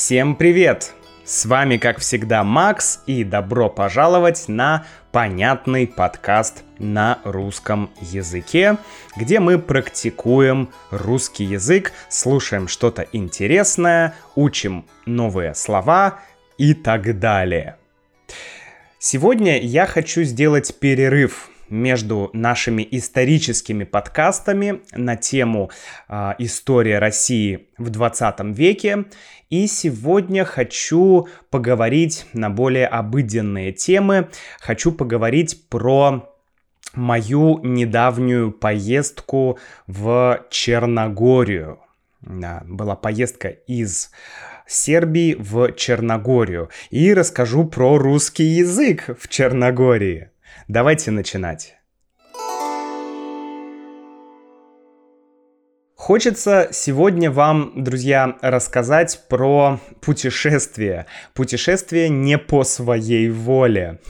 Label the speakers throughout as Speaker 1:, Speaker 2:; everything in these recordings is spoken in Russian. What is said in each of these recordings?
Speaker 1: Всем привет! С вами, как всегда, Макс, и добро пожаловать на понятный подкаст на русском языке, где мы практикуем русский язык, слушаем что-то интересное, учим новые слова и так далее. Сегодня я хочу сделать перерыв между нашими историческими подкастами на тему э, «История России в 20 веке». И сегодня хочу поговорить на более обыденные темы. Хочу поговорить про мою недавнюю поездку в Черногорию. Да, была поездка из Сербии в Черногорию. И расскажу про русский язык в Черногории. Давайте начинать. Хочется сегодня вам, друзья, рассказать про путешествие. Путешествие не по своей воле.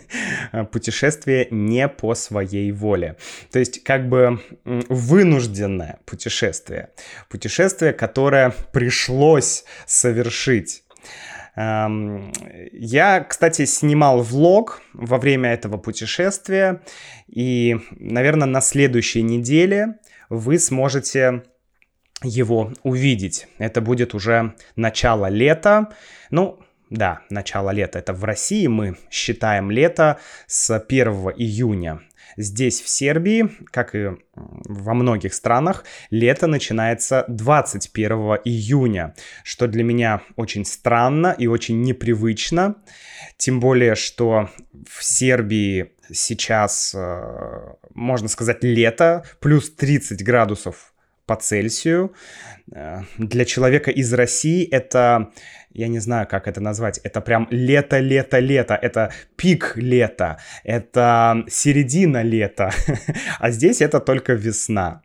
Speaker 1: Путешествие не по своей воле. То есть как бы вынужденное путешествие. Путешествие, которое пришлось совершить. Эм, я, кстати, снимал влог во время этого путешествия, и, наверное, на следующей неделе вы сможете его увидеть. Это будет уже начало лета. Ну, да, начало лета. Это в России мы считаем лето с 1 июня. Здесь, в Сербии, как и во многих странах, лето начинается 21 июня, что для меня очень странно и очень непривычно. Тем более, что в Сербии сейчас, э, можно сказать, лето, плюс 30 градусов по Цельсию. Э, для человека из России это я не знаю, как это назвать, это прям лето, лето, лето, это пик лета, это середина лета, а здесь это только весна.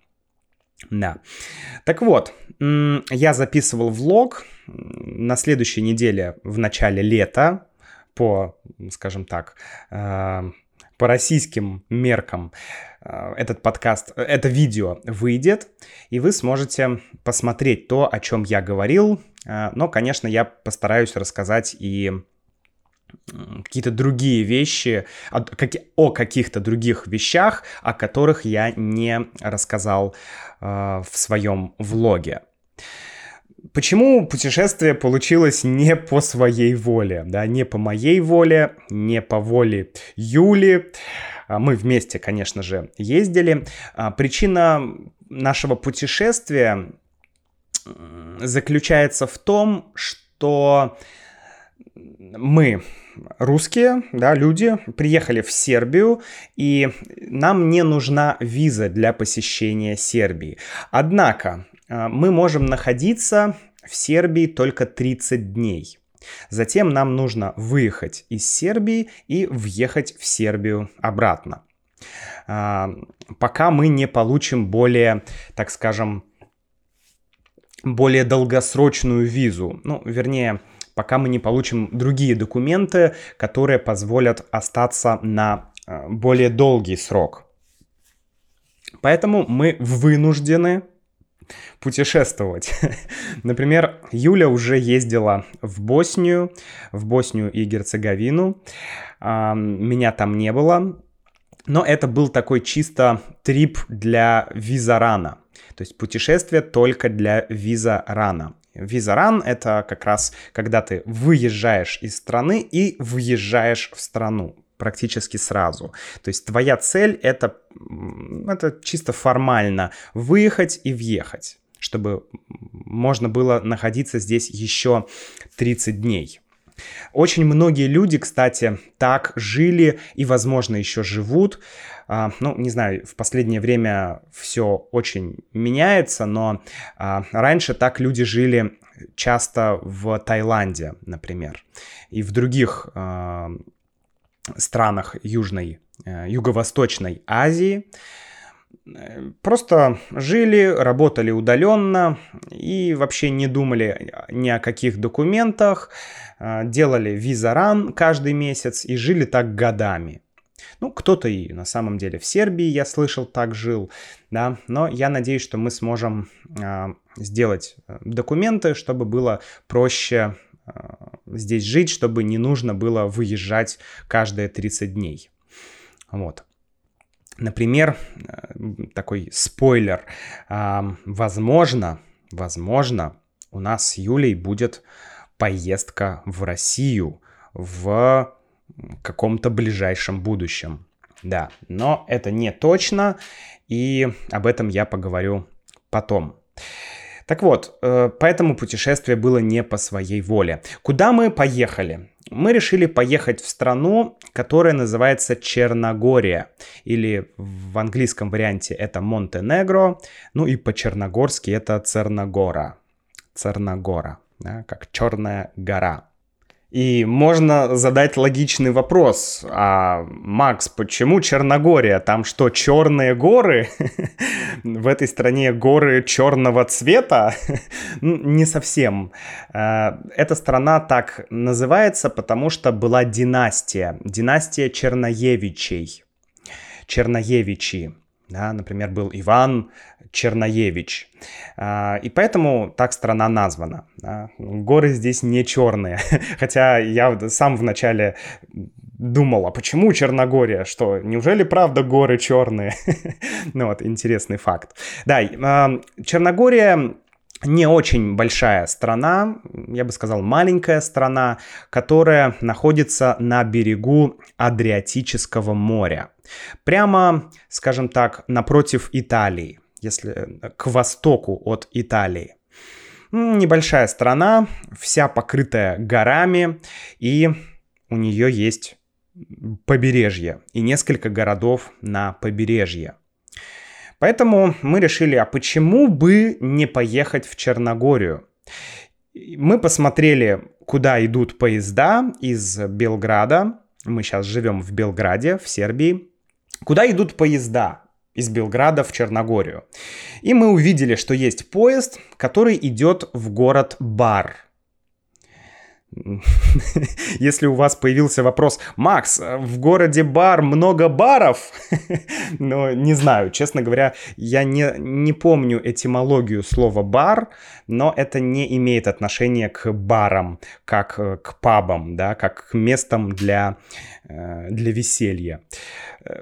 Speaker 1: Да. Так вот, я записывал влог на следующей неделе в начале лета по, скажем так, э, по российским меркам э, этот подкаст, это видео выйдет, и вы сможете посмотреть то, о чем я говорил. Э, но, конечно, я постараюсь рассказать и какие-то другие вещи, о каких-то других вещах, о которых я не рассказал э, в своем влоге. Почему путешествие получилось не по своей воле, да, не по моей воле, не по воле Юли. А, мы вместе, конечно же, ездили. А, причина нашего путешествия заключается в том, что мы русские, да, люди, приехали в Сербию, и нам не нужна виза для посещения Сербии. Однако мы можем находиться в Сербии только 30 дней. Затем нам нужно выехать из Сербии и въехать в Сербию обратно. А, пока мы не получим более, так скажем, более долгосрочную визу. Ну, вернее, пока мы не получим другие документы, которые позволят остаться на а, более долгий срок. Поэтому мы вынуждены путешествовать. Например, Юля уже ездила в Боснию, в Боснию и Герцеговину. Меня там не было, но это был такой чисто трип для визарана. То есть путешествие только для визарана. Визаран — это как раз когда ты выезжаешь из страны и въезжаешь в страну практически сразу. То есть твоя цель это, это чисто формально выехать и въехать, чтобы можно было находиться здесь еще 30 дней. Очень многие люди, кстати, так жили и, возможно, еще живут. А, ну, не знаю, в последнее время все очень меняется, но а, раньше так люди жили часто в Таиланде, например, и в других а, странах Южной, э, Юго-Восточной Азии. Просто жили, работали удаленно и вообще не думали ни о каких документах, э, делали визаран каждый месяц и жили так годами. Ну, кто-то и на самом деле в Сербии, я слышал, так жил, да, но я надеюсь, что мы сможем э, сделать документы, чтобы было проще э, здесь жить, чтобы не нужно было выезжать каждые 30 дней. Вот. Например, такой спойлер. Возможно, возможно, у нас с Юлей будет поездка в Россию в каком-то ближайшем будущем. Да, но это не точно, и об этом я поговорю потом. Так вот, э, поэтому путешествие было не по своей воле. Куда мы поехали? Мы решили поехать в страну, которая называется Черногория, или в английском варианте это Монтенегро, ну и по-черногорски это Церногора. Церногора, да, как Черная гора. И можно задать логичный вопрос. А, Макс, почему Черногория? Там что, черные горы? В этой стране горы черного цвета? Ну, не совсем. А, эта страна так называется, потому что была династия. Династия Черноевичей. Черноевичи. Да, например, был Иван Черноевич. А, и поэтому так страна названа. Горы здесь не черные. Хотя я сам вначале думал, а почему Черногория? Что, неужели правда горы черные? ну вот, интересный факт. Да, а, Черногория не очень большая страна, я бы сказал маленькая страна, которая находится на берегу Адриатического моря. Прямо, скажем так, напротив Италии, если э, к востоку от Италии. Небольшая страна, вся покрытая горами, и у нее есть побережье и несколько городов на побережье. Поэтому мы решили, а почему бы не поехать в Черногорию? Мы посмотрели, куда идут поезда из Белграда. Мы сейчас живем в Белграде, в Сербии. Куда идут поезда из Белграда в Черногорию? И мы увидели, что есть поезд, который идет в город Бар – Если у вас появился вопрос, Макс, в городе бар много баров? Но не знаю, честно говоря, я не, не помню этимологию слова бар, но это не имеет отношения к барам, как э, к пабам, да, как к местам для, э, для веселья.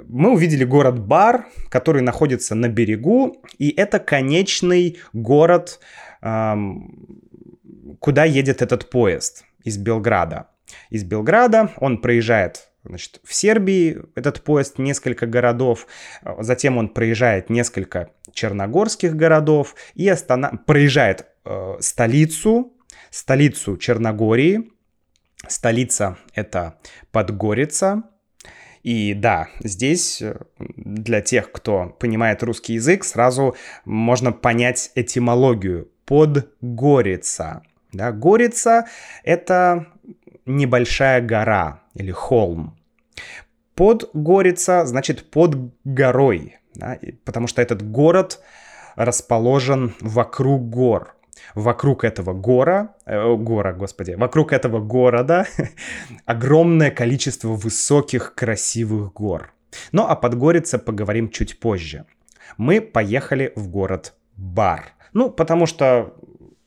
Speaker 1: Мы увидели город Бар, который находится на берегу, и это конечный город, куда едет этот поезд из Белграда. Из Белграда он проезжает Значит, в Сербии этот поезд несколько городов, затем он проезжает несколько черногорских городов и остана... проезжает э, столицу, столицу Черногории. Столица это Подгорица. И да, здесь э, для тех, кто понимает русский язык, сразу можно понять этимологию. Подгорица. Да, Горица — это небольшая гора или холм. Под Горица значит под горой, да, потому что этот город расположен вокруг гор. Вокруг этого гора, э, гора, господи, вокруг этого города огромное количество высоких красивых гор. Ну а под Горица поговорим чуть позже. Мы поехали в город Бар. Ну, потому что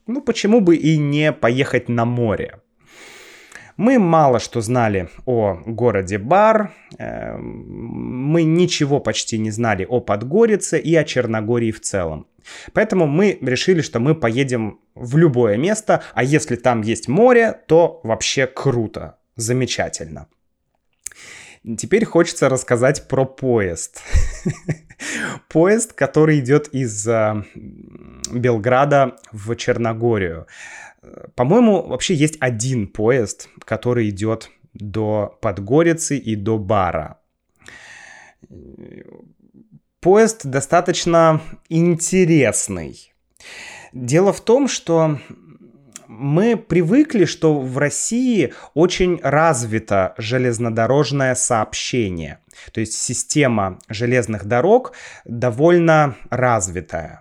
Speaker 1: ну почему бы и не поехать на море? Мы мало что знали о городе Бар, эм, мы ничего почти не знали о Подгорице и о Черногории в целом. Поэтому мы решили, что мы поедем в любое место, а если там есть море, то вообще круто, замечательно. Теперь хочется рассказать про поезд. Поезд, который идет из а, Белграда в Черногорию. По-моему, вообще есть один поезд, который идет до Подгорицы и до Бара. Поезд достаточно интересный. Дело в том, что мы привыкли, что в России очень развито железнодорожное сообщение. То есть система железных дорог довольно развитая.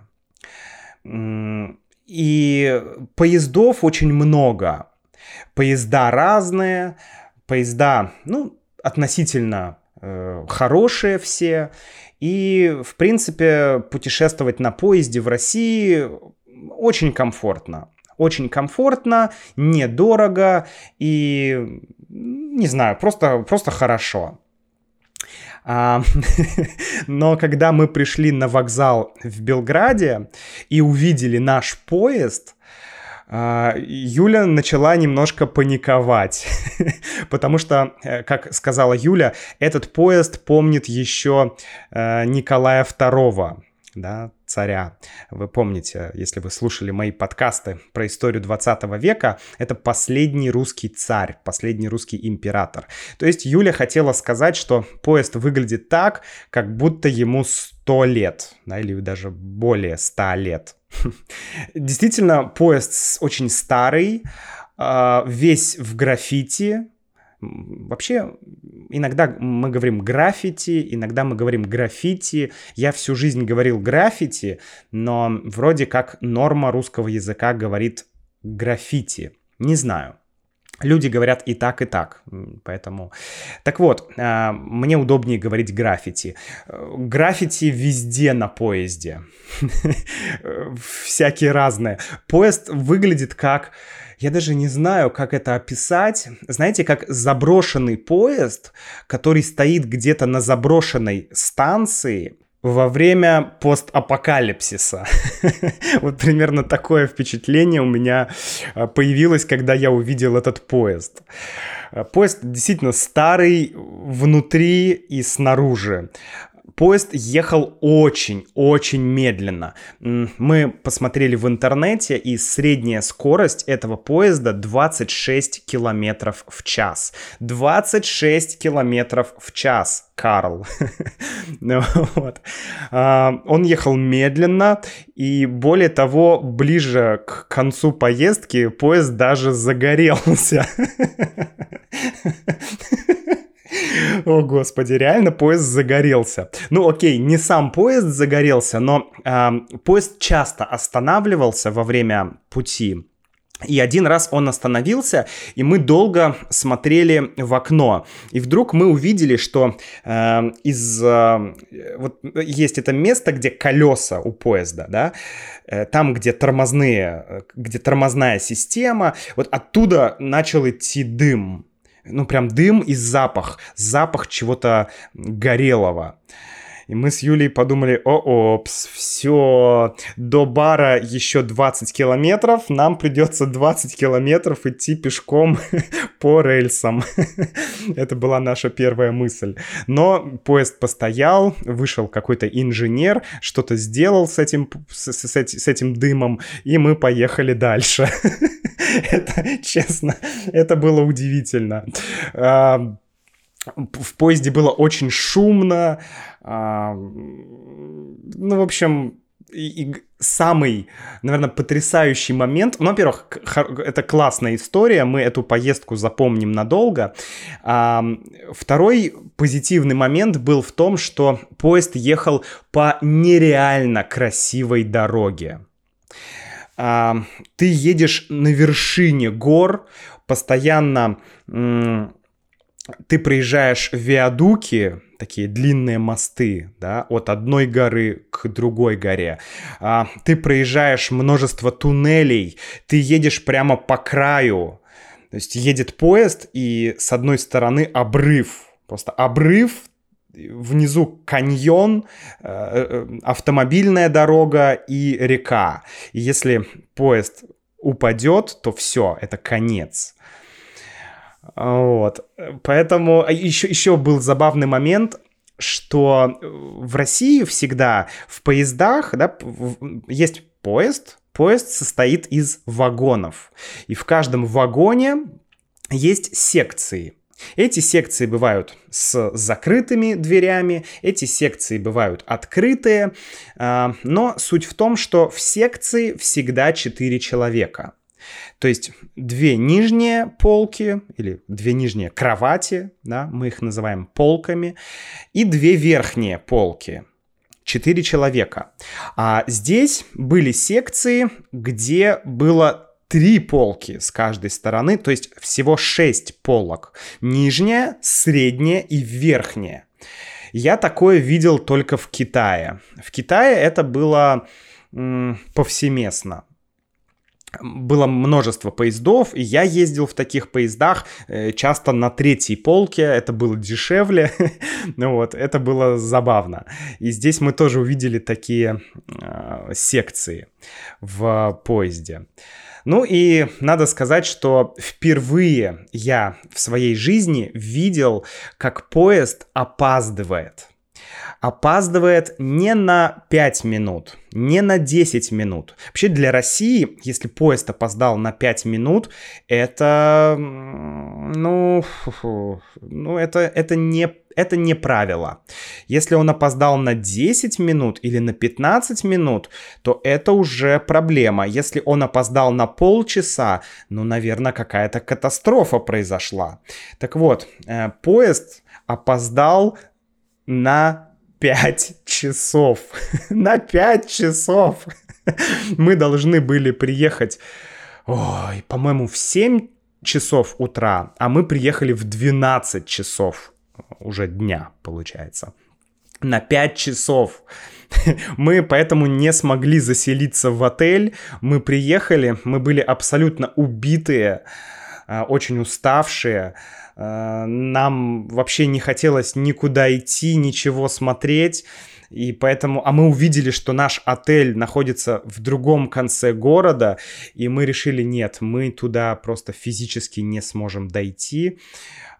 Speaker 1: И поездов очень много. Поезда разные, поезда, ну, относительно э, хорошие все. И, в принципе, путешествовать на поезде в России очень комфортно. Очень комфортно, недорого и, не знаю, просто, просто хорошо. А, но когда мы пришли на вокзал в Белграде и увидели наш поезд, а, Юля начала немножко паниковать, потому что, э, как сказала Юля, этот поезд помнит еще э, Николая II, да, царя. Вы помните, если вы слушали мои подкасты про историю 20 века, это последний русский царь, последний русский император. То есть Юля хотела сказать, что поезд выглядит так, как будто ему 100 лет, да, или даже более 100 лет. Действительно, поезд очень старый, а, весь в граффити. Вообще, иногда мы говорим граффити, иногда мы говорим граффити. Я всю жизнь говорил граффити, но вроде как норма русского языка говорит граффити. Не знаю. Люди говорят и так, и так, поэтому... Так вот, а, мне удобнее говорить граффити. Граффити везде на поезде. Всякие разные. Поезд выглядит как... Я даже не знаю, как это описать. Знаете, как заброшенный поезд, который стоит где-то на заброшенной станции, во время постапокалипсиса. вот примерно такое впечатление у меня а, появилось, когда я увидел этот поезд. А, поезд действительно старый внутри и снаружи. Поезд ехал очень-очень медленно. Мы посмотрели в интернете, и средняя скорость этого поезда 26 километров в час. 26 километров в час, Карл. Ну вот. А, он ехал медленно, и более того, ближе к концу поездки поезд даже загорелся. О, господи, реально поезд загорелся. Ну, окей, не сам поезд загорелся, но э, поезд часто останавливался во время пути. И один раз он остановился, и мы долго смотрели в окно. И вдруг мы увидели, что э, из... Э, вот есть это место, где колеса у поезда, да? Э, там, где тормозные, где тормозная система. Вот оттуда начал идти дым ну, прям дым и запах, запах чего-то горелого. И мы с Юлей подумали, о, опс, все, до бара еще 20 километров, нам придется 20 километров идти пешком по рельсам. Это была наша первая мысль. Но поезд постоял, вышел какой-то инженер, что-то сделал с этим, с, с, с этим дымом, и мы поехали дальше. Это, честно, это было удивительно. А, в поезде было очень шумно. А, ну, в общем, и, самый, наверное, потрясающий момент. Ну, во-первых, это классная история, мы эту поездку запомним надолго. А, второй позитивный момент был в том, что поезд ехал по нереально красивой дороге. Ты едешь на вершине гор, постоянно ты проезжаешь виадуки, такие длинные мосты, да, от одной горы к другой горе. А, ты проезжаешь множество туннелей, ты едешь прямо по краю. То есть едет поезд, и с одной стороны обрыв, просто обрыв, внизу каньон, э, э, автомобильная дорога и река. И если поезд упадет, то все, это конец. Вот. Поэтому еще, еще был забавный момент, что в России всегда в поездах да, есть поезд, поезд состоит из вагонов. И в каждом вагоне есть секции. Эти секции бывают с закрытыми дверями, эти секции бывают открытые, а, но суть в том, что в секции всегда 4 человека. То есть две нижние полки или две нижние кровати, да, мы их называем полками, и две верхние полки. Четыре человека. А здесь были секции, где было три полки с каждой стороны, то есть всего шесть полок. Нижняя, средняя и верхняя. Я такое видел только в Китае. В Китае это было повсеместно было множество поездов, и я ездил в таких поездах э, часто на третьей полке, это было дешевле, вот, это было забавно. И здесь мы тоже увидели такие э, секции в поезде. Ну и надо сказать, что впервые я в своей жизни видел, как поезд опаздывает опаздывает не на 5 минут, не на 10 минут. Вообще для России, если поезд опоздал на 5 минут, это, ну, ну это, это не это не правило. Если он опоздал на 10 минут или на 15 минут, то это уже проблема. Если он опоздал на полчаса, ну, наверное, какая-то катастрофа произошла. Так вот, э, поезд опоздал на 5 часов. На 5 часов. Мы должны были приехать, ой, по-моему, в 7 часов утра, а мы приехали в 12 часов уже дня, получается. На 5 часов. Мы поэтому не смогли заселиться в отель. Мы приехали, мы были абсолютно убитые, очень уставшие. Э, нам вообще не хотелось никуда идти, ничего смотреть. И поэтому, а мы увидели, что наш отель находится в другом конце города, и мы решили, нет, мы туда просто физически не сможем дойти.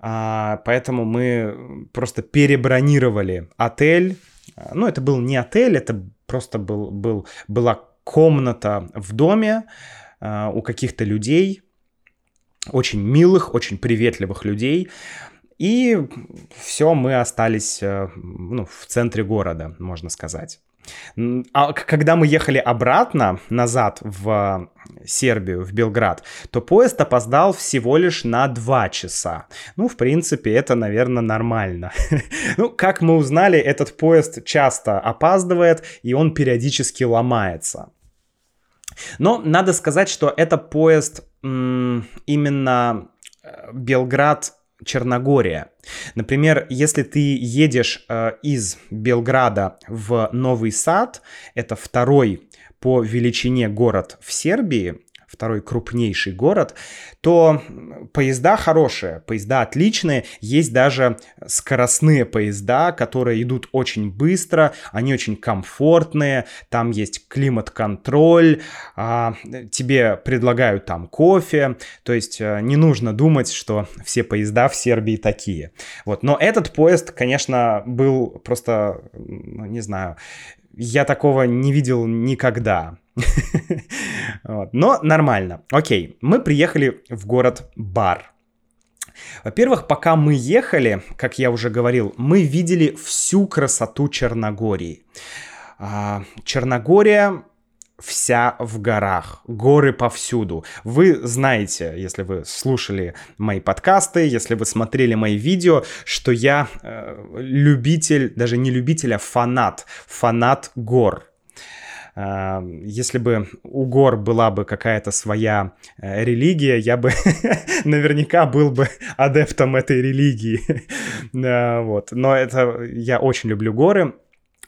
Speaker 1: А, поэтому мы просто перебронировали отель. Ну, это был не отель, это просто был, был, была комната в доме а, у каких-то людей, очень милых, очень приветливых людей. И все, мы остались э, ну, в центре города, можно сказать. А когда мы ехали обратно, назад в Сербию, в Белград, то поезд опоздал всего лишь на 2 часа. Ну, в принципе, это, наверное, нормально. ну, как мы узнали, этот поезд часто опаздывает, и он периодически ломается. Но надо сказать, что это поезд именно э, Белград Черногория. Например, если ты едешь э, из Белграда в Новый Сад, это второй по величине город в Сербии, второй крупнейший город, то поезда хорошие, поезда отличные, есть даже скоростные поезда, которые идут очень быстро, они очень комфортные, там есть климат-контроль, а, тебе предлагают там кофе, то есть э, не нужно думать, что все поезда в Сербии такие. Вот. Но этот поезд, конечно, был просто, ну, не знаю, я такого не видел никогда. Но нормально. Окей, мы приехали в город Бар. Во-первых, пока мы ехали, как я уже говорил, мы видели всю красоту Черногории. А, Черногория вся в горах, горы повсюду. Вы знаете, если вы слушали мои подкасты, если вы смотрели мои видео, что я э, любитель, даже не любитель, а фанат, фанат гор. Если бы у гор была бы какая-то своя э, религия, я бы наверняка был бы адептом этой религии. вот. Но это я очень люблю горы.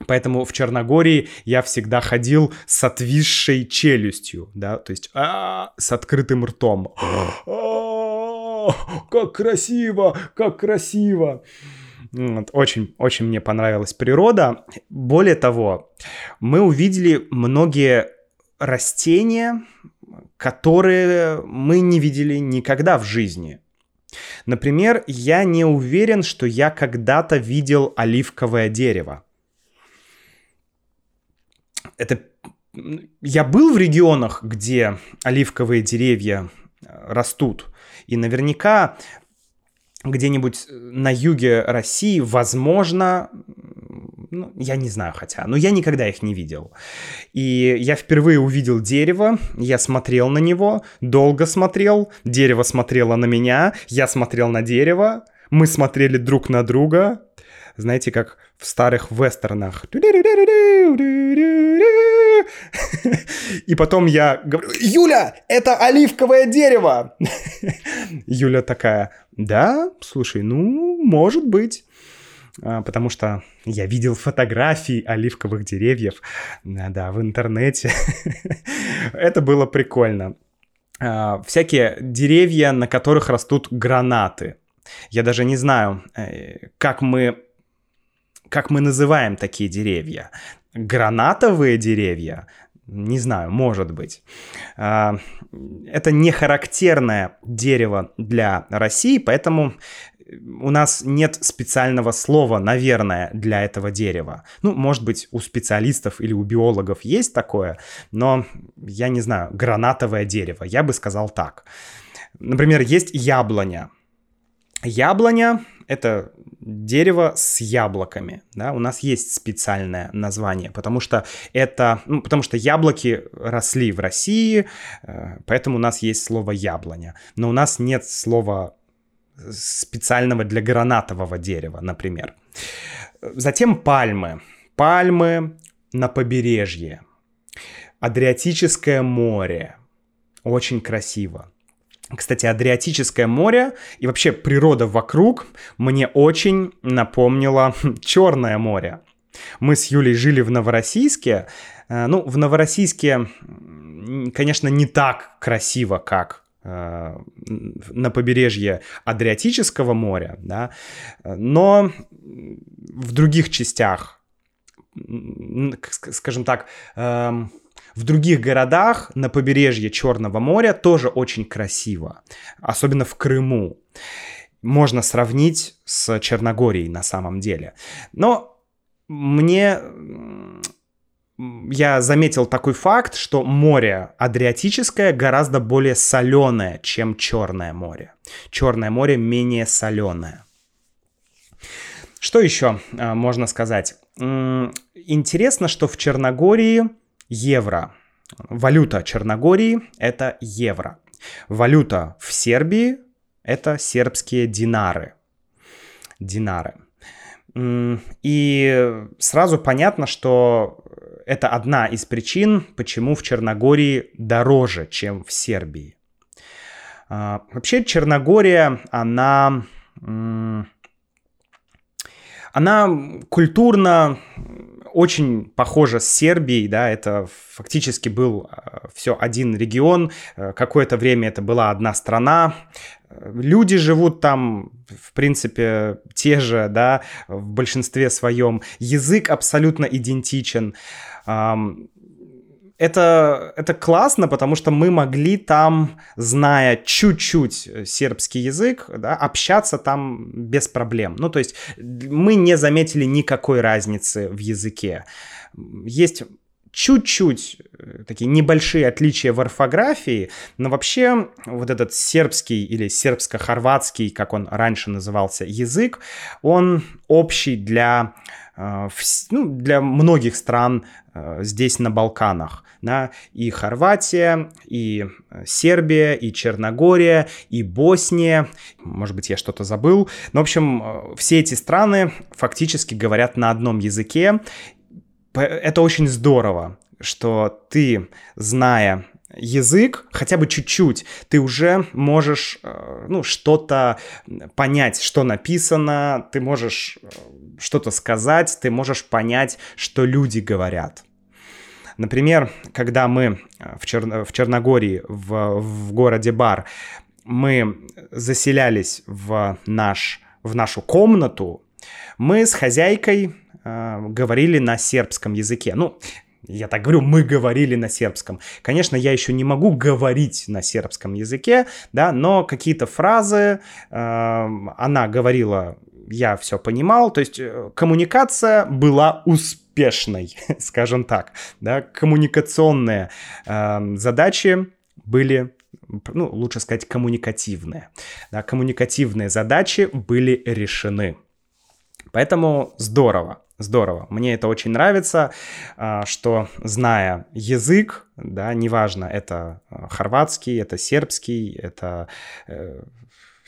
Speaker 1: Поэтому в Черногории я всегда ходил с отвисшей челюстью, да, то есть а, с открытым ртом. А, как красиво, как красиво. Очень, очень мне понравилась природа. Более того, мы увидели многие растения, которые мы не видели никогда в жизни. Например, я не уверен, что я когда-то видел оливковое дерево это я был в регионах, где оливковые деревья э, растут, и наверняка где-нибудь на юге России, возможно, ну, я не знаю хотя, но я никогда их не видел. И я впервые увидел дерево, я смотрел на него, долго смотрел, дерево смотрело на меня, я смотрел на дерево, мы смотрели друг на друга, знаете, как в старых вестернах. И потом я говорю, Юля, это оливковое дерево. Юля такая, да, слушай, ну, может быть. а, потому что я видел фотографии оливковых деревьев, да, в интернете. Это было прикольно. А, всякие деревья, на которых растут гранаты. Я даже не знаю, э, как мы, как мы называем такие деревья. Гранатовые деревья, не знаю, может быть. А, это не характерное дерево для России, поэтому у нас нет специального слова, наверное, для этого дерева. Ну, может быть, у специалистов или у биологов есть такое, но я не знаю, гранатовое дерево, я бы сказал так. Например, есть яблоня. Яблоня — это дерево с яблоками, да, у нас есть специальное название, потому что это, ну, потому что яблоки росли в России, э, поэтому у нас есть слово яблоня, но у нас нет слова специального для гранатового дерева, например. Затем пальмы. Пальмы на побережье. Адриатическое море. Очень красиво. Кстати, Адриатическое море и вообще природа вокруг мне очень напомнила Черное море. Мы с Юлей жили в Новороссийске. Э, ну, в Новороссийске, конечно, не так красиво, как Э, на побережье Адриатического моря, да, но в других частях, скажем так, эм, в других городах на побережье Черного моря тоже очень красиво, особенно в Крыму. Можно сравнить с Черногорией на самом деле. Но мне я заметил такой факт, что море Адриатическое гораздо более соленое, чем Черное море. Черное море менее соленое. Что еще э, можно сказать? Интересно, что в Черногории евро. Валюта Черногории — это евро. Валюта в Сербии — это сербские динары. Динары. И сразу понятно, что это одна из причин, почему в Черногории дороже, чем в Сербии. А, вообще Черногория, она, она культурно очень похожа с Сербией, да, это фактически был а, все один регион, э, какое-то время это была одна страна, люди живут там, в принципе, те же, да, в большинстве своем, язык абсолютно идентичен, это, это классно, потому что мы могли там, зная чуть-чуть сербский язык, да, общаться там без проблем. Ну, то есть мы не заметили никакой разницы в языке. Есть чуть-чуть э, такие небольшие отличия в орфографии, но вообще вот этот сербский или сербско-хорватский, как он раньше назывался, язык, он общий для Э, ну, для многих стран э, здесь на Балканах. Да, и Хорватия, и э, Сербия, и Черногория, и Босния. Может быть, я что-то забыл. Но, в общем, все эти страны фактически говорят на одном языке. Это очень здорово, что ты, зная язык, хотя бы чуть-чуть, ты уже можешь, э, ну, что-то понять, что написано, ты можешь э, что-то сказать, ты можешь понять, что люди говорят. Например, когда мы э, в, Чер... в Черногории, в, в городе Бар, мы заселялись в, наш, в нашу комнату, мы с хозяйкой э, говорили на сербском языке. Ну, я так говорю, мы говорили на сербском. Конечно, я еще не могу говорить на сербском языке, да, но какие-то фразы э, она говорила, я все понимал, то есть э, коммуникация была успешной, скажем так, да, коммуникационные э, задачи были ну, лучше сказать, коммуникативные. Да, коммуникативные задачи были решены. Поэтому здорово. Здорово. Мне это очень нравится, а, что зная язык, да, неважно, это а, хорватский, это сербский, это э,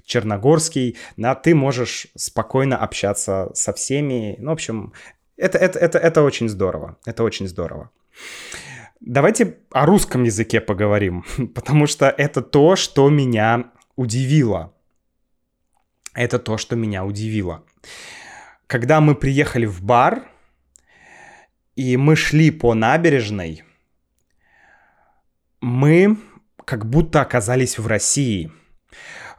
Speaker 1: черногорский, да, ты можешь спокойно общаться со всеми. Ну, в общем, это, это, это, это очень здорово. Это очень здорово. Давайте о русском языке поговорим, потому что это то, что меня удивило. Это то, что меня удивило. Когда мы приехали в бар, и мы шли по набережной, мы как будто оказались в России.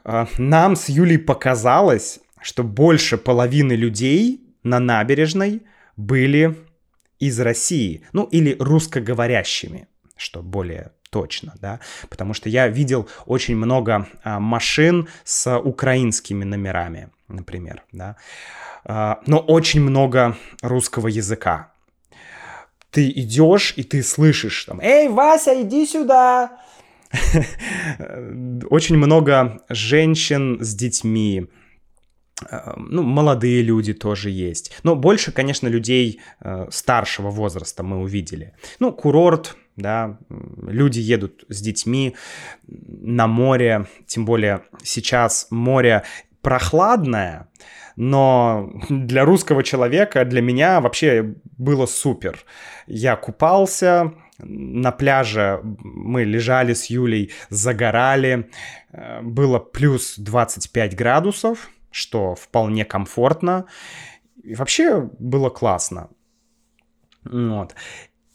Speaker 1: А, нам с Юлей показалось, что больше половины людей на набережной были из России, ну или русскоговорящими, что более точно, да, потому что я видел очень много а, машин с украинскими номерами, например, да, а, но очень много русского языка. Ты идешь и ты слышишь там, эй, Вася, иди сюда, очень много женщин с детьми, ну, молодые люди тоже есть. Но больше, конечно, людей э, старшего возраста мы увидели. Ну, курорт, да, люди едут с детьми на море, тем более сейчас море прохладное, но для русского человека, для меня вообще было супер. Я купался, на пляже мы лежали с Юлей, загорали, э, было плюс 25 градусов, что вполне комфортно. И вообще было классно. Вот.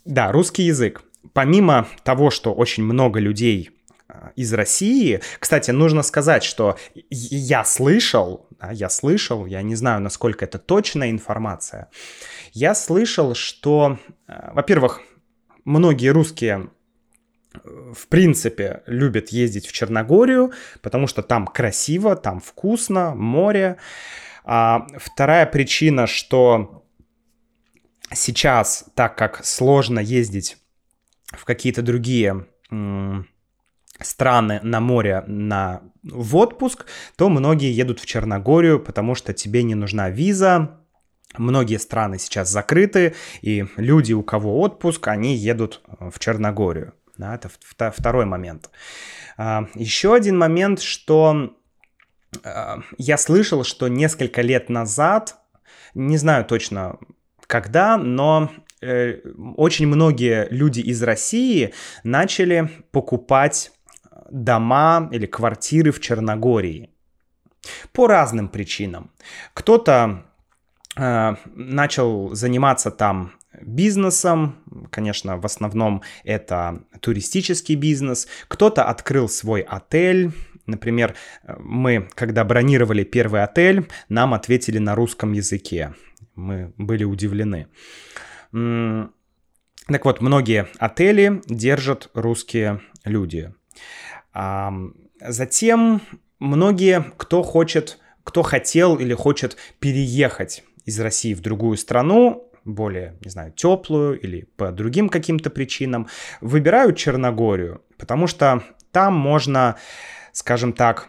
Speaker 1: Да, русский язык. Помимо того, что очень много людей э, из России. Кстати, нужно сказать, что я слышал, я слышал, я не знаю, насколько это точная информация, я слышал, что, э, во-первых, многие русские э, в принципе, любят ездить в Черногорию, потому что там красиво, там вкусно, море. А вторая причина, что сейчас, так как сложно ездить в какие-то другие страны на море на, в отпуск, то многие едут в Черногорию, потому что тебе не нужна виза, Многие страны сейчас закрыты, и люди, у кого отпуск, они едут э, в Черногорию. Да, это второй момент. А, еще один момент, что э, я слышал, что несколько лет назад, не знаю точно когда, но очень многие люди из России начали покупать дома или квартиры в Черногории. По разным причинам. Кто-то Э, начал заниматься там бизнесом, конечно, в основном это туристический бизнес. Кто-то открыл свой отель, Например, мы, когда бронировали первый отель, нам ответили на русском языке. Мы были удивлены. Так вот, многие отели держат русские люди. Затем многие, кто хочет, кто хотел или хочет переехать из России в другую страну, более, не знаю, теплую или по другим каким-то причинам, выбирают Черногорию, потому что там можно, скажем так,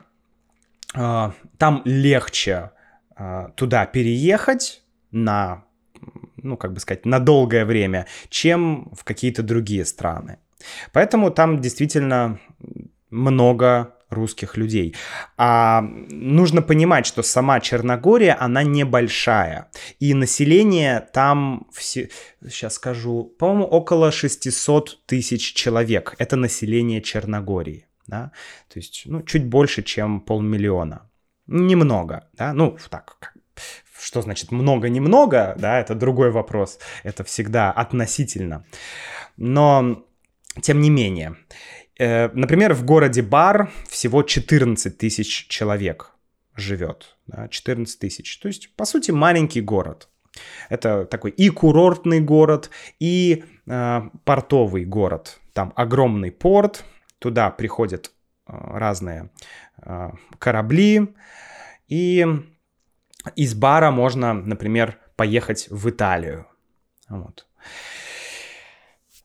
Speaker 1: э, там легче э, туда переехать на, ну, как бы сказать, на долгое время, чем в какие-то другие страны. Поэтому там действительно много русских людей. А нужно понимать, что сама Черногория, она небольшая. И население там, все, сейчас скажу, по-моему, около 600 тысяч человек. Это население Черногории. Да? То есть, ну, чуть больше, чем полмиллиона. Немного, да, ну, так, что значит много-немного, да, это другой вопрос, это всегда относительно. Но, тем не менее, Э, например, в городе Бар всего 14 тысяч человек живет. Да, 14 тысяч. То есть, по сути, маленький город. Это такой и курортный город, и э, портовый город. Там огромный порт, туда приходят э, разные э, корабли, и из бара можно, например, поехать в Италию. Вот.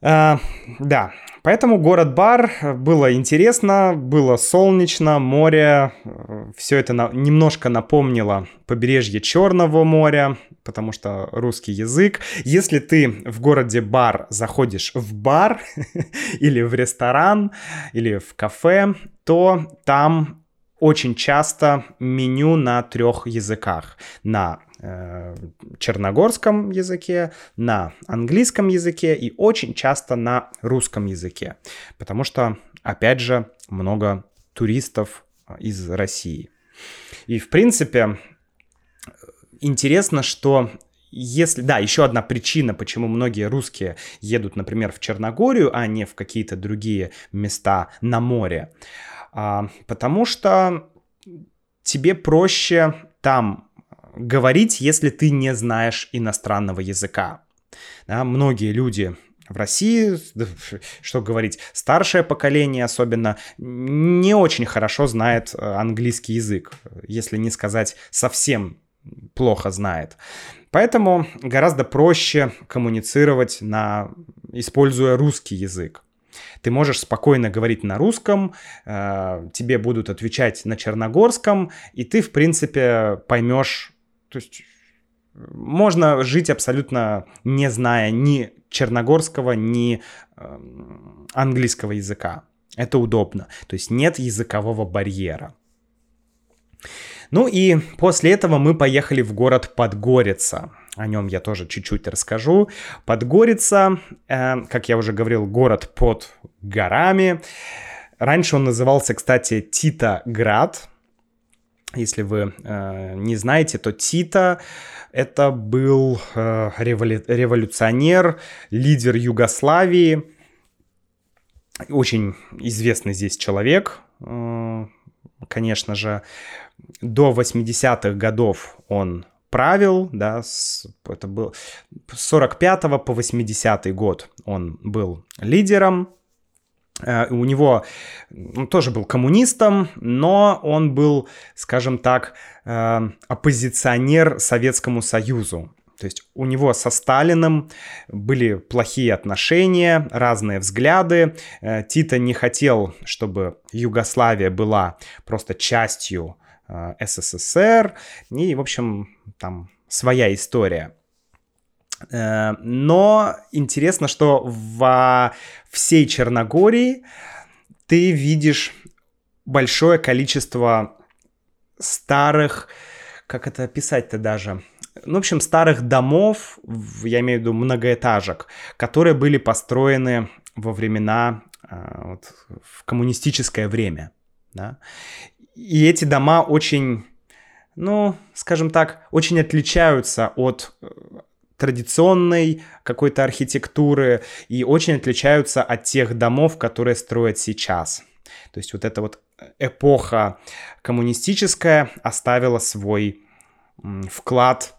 Speaker 1: Э, да, Поэтому город-бар э, было интересно, было солнечно, море, э, все это на, немножко напомнило побережье Черного моря, потому что русский язык. Если ты в городе бар заходишь в бар или в ресторан или в кафе, то там очень часто меню на трех языках. На Э, черногорском языке, на английском языке и очень часто на русском языке. Потому что, опять же, много туристов из России. И, в принципе, интересно, что если, да, еще одна причина, почему многие русские едут, например, в Черногорию, а не в какие-то другие места на море, а, потому что тебе проще там говорить, если ты не знаешь иностранного языка. Да, многие люди в России, что говорить, старшее поколение особенно не очень хорошо знает э, английский язык, если не сказать совсем плохо знает. Поэтому гораздо проще коммуницировать, на, используя русский язык. Ты можешь спокойно говорить на русском, э, тебе будут отвечать на черногорском, и ты, в принципе, поймешь, то есть можно жить абсолютно не зная ни черногорского, ни э, английского языка. Это удобно. То есть нет языкового барьера. Ну и после этого мы поехали в город Подгорица. О нем я тоже чуть-чуть расскажу. Подгорица, э, как я уже говорил, город под горами. Раньше он назывался, кстати, Титоград. Если вы э, не знаете, то Тита это был э, револю- революционер, лидер Югославии, очень известный здесь человек, э, конечно же до 80-х годов он правил, да, с, это был с 45 по 80 год он был лидером, Uh, у него он тоже был коммунистом, но он был, скажем так, uh, оппозиционер Советскому Союзу. То есть у него со Сталиным были плохие отношения, разные взгляды. Uh, Тита не хотел, чтобы Югославия была просто частью Э, СССР, и, в общем, там своя история. Э, но интересно, что во всей Черногории ты видишь большое количество старых, как это описать-то даже, ну, в общем, старых домов, я имею в виду многоэтажек, которые были построены во времена, э, вот, в коммунистическое время. Да? И эти дома очень, ну, скажем так, очень отличаются от э, традиционной какой-то архитектуры и очень отличаются от тех домов, которые строят сейчас. То есть вот эта вот эпоха коммунистическая оставила свой вклад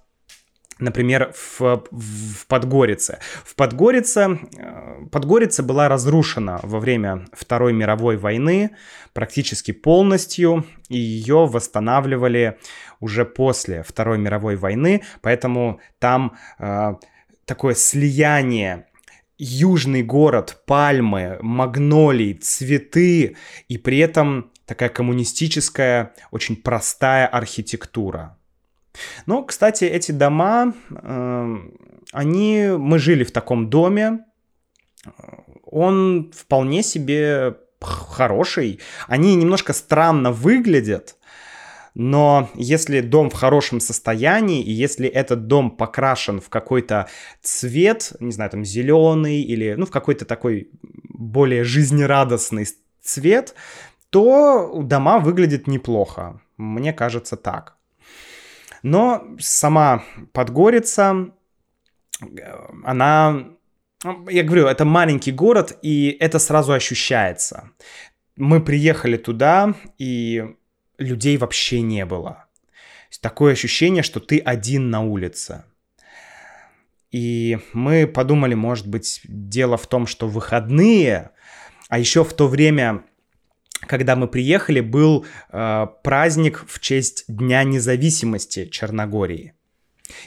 Speaker 1: Например, в, в Подгорице. В Подгорице, э, Подгорица была разрушена во время Второй мировой войны практически полностью, и ее восстанавливали уже после Второй мировой войны, поэтому там э, такое слияние южный город, пальмы, магнолии, цветы, и при этом такая коммунистическая, очень простая архитектура. Но, кстати, эти дома, э, они, мы жили в таком доме, он вполне себе хороший. Они немножко странно выглядят, но если дом в хорошем состоянии, и если этот дом покрашен в какой-то цвет, не знаю, там зеленый или, ну, в какой-то такой более жизнерадостный цвет, то дома выглядят неплохо. Мне кажется так. Но сама Подгорица, она я говорю, это маленький город, и это сразу ощущается. Мы приехали туда, и людей вообще не было. Такое ощущение, что ты один на улице. И мы подумали, может быть, дело в том, что выходные, а еще в то время когда мы приехали, был э, праздник в честь Дня независимости Черногории.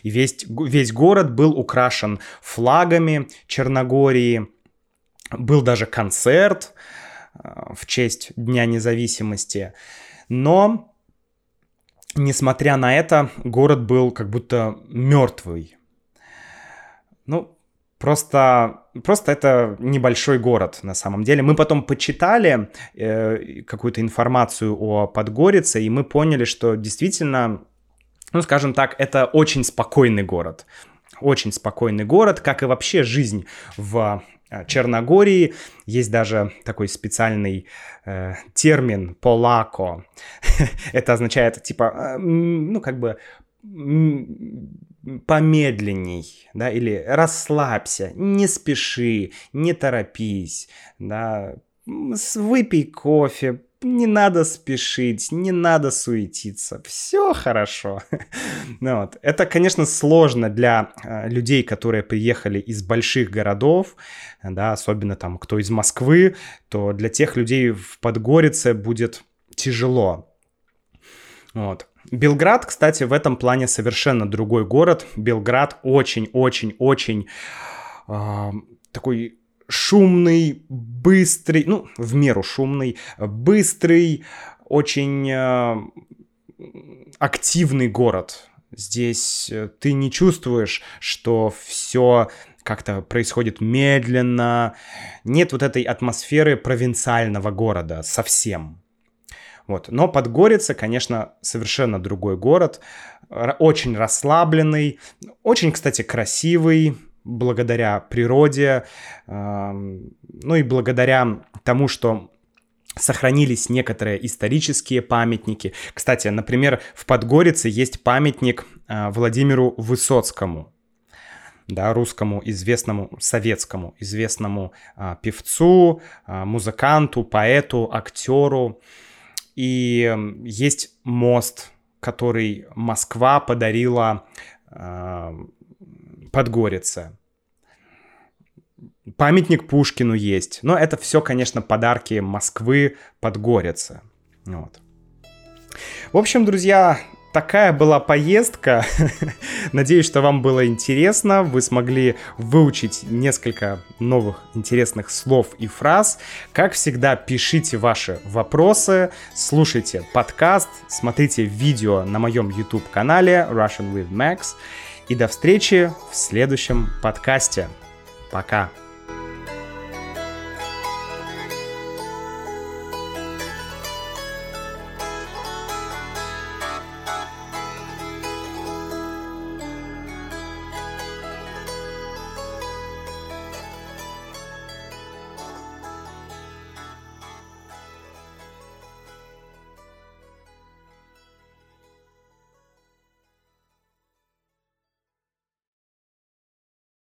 Speaker 1: И весь, весь город был украшен флагами Черногории. Был даже концерт э, в честь Дня независимости. Но, несмотря на это, город был как будто мертвый. Ну, Просто, просто это небольшой город на самом деле. Мы потом почитали э, какую-то информацию о Подгорице, и мы поняли, что действительно, ну, скажем так, это очень спокойный город. Очень спокойный город, как и вообще жизнь в э, Черногории. Есть даже такой специальный э, термин «полако». это означает, типа, э, ну, как бы помедленней, да, или расслабься, не спеши, не торопись, да, выпей кофе, не надо спешить, не надо суетиться, все хорошо. ну, вот. Это, конечно, сложно для э, людей, которые приехали из больших городов, да, особенно там кто из Москвы, то для тех людей в Подгорице будет тяжело. Вот. Белград, кстати, в этом плане совершенно другой город. Белград очень-очень-очень э, такой шумный, быстрый, ну, в меру шумный, быстрый, очень э, активный город. Здесь э, ты не чувствуешь, что все как-то происходит медленно. Нет вот этой атмосферы провинциального города совсем. Вот. Но Подгорица, конечно, совершенно другой город, очень расслабленный, очень, кстати, красивый, благодаря природе, ну и благодаря тому, что сохранились некоторые исторические памятники. Кстати, например, в Подгорице есть памятник а, Владимиру Высоцкому, да, русскому известному, советскому известному а, певцу, а, музыканту, поэту, актеру. И есть мост, который Москва подарила а, Подгорице. Памятник Пушкину есть. Но это все, конечно, подарки Москвы Подгорице. Вот. В общем, друзья, такая была поездка. Надеюсь, что вам было интересно. Вы смогли выучить несколько новых интересных слов и фраз. Как всегда, пишите ваши вопросы, слушайте подкаст, смотрите видео на моем YouTube-канале Russian with Max. И до встречи в следующем подкасте. Пока!